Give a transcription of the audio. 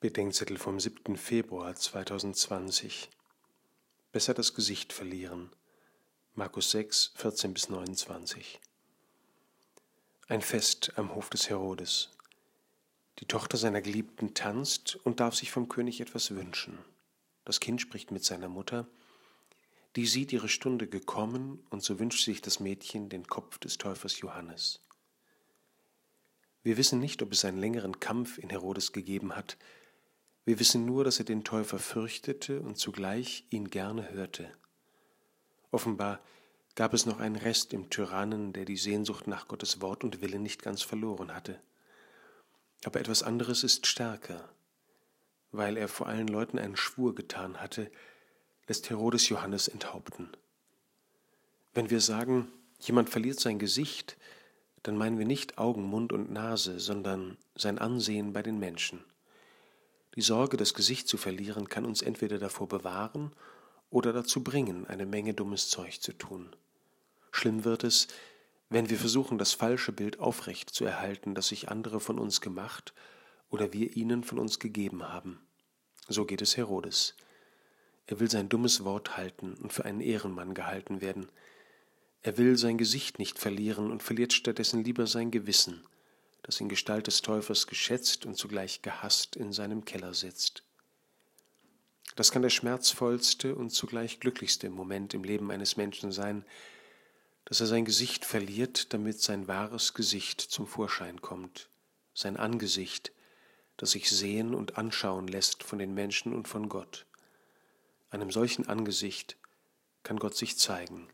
Bedenkzettel vom 7. Februar 2020. Besser das Gesicht verlieren. Markus 6, 14 bis 29. Ein Fest am Hof des Herodes. Die Tochter seiner Geliebten tanzt und darf sich vom König etwas wünschen. Das Kind spricht mit seiner Mutter. Die sieht ihre Stunde gekommen und so wünscht sich das Mädchen den Kopf des Täufers Johannes. Wir wissen nicht, ob es einen längeren Kampf in Herodes gegeben hat, wir wissen nur, dass er den Täufer fürchtete und zugleich ihn gerne hörte. Offenbar gab es noch einen Rest im Tyrannen, der die Sehnsucht nach Gottes Wort und Wille nicht ganz verloren hatte. Aber etwas anderes ist stärker. Weil er vor allen Leuten einen Schwur getan hatte, lässt Herodes Johannes enthaupten. Wenn wir sagen, jemand verliert sein Gesicht, dann meinen wir nicht Augen, Mund und Nase, sondern sein Ansehen bei den Menschen. Die Sorge, das Gesicht zu verlieren, kann uns entweder davor bewahren oder dazu bringen, eine Menge dummes Zeug zu tun. Schlimm wird es, wenn wir versuchen, das falsche Bild aufrecht zu erhalten, das sich andere von uns gemacht oder wir ihnen von uns gegeben haben. So geht es Herodes. Er will sein dummes Wort halten und für einen Ehrenmann gehalten werden. Er will sein Gesicht nicht verlieren und verliert stattdessen lieber sein Gewissen das in Gestalt des Täufers geschätzt und zugleich gehasst in seinem Keller sitzt. Das kann der schmerzvollste und zugleich glücklichste Moment im Leben eines Menschen sein, dass er sein Gesicht verliert, damit sein wahres Gesicht zum Vorschein kommt, sein Angesicht, das sich sehen und anschauen lässt von den Menschen und von Gott. Einem solchen Angesicht kann Gott sich zeigen.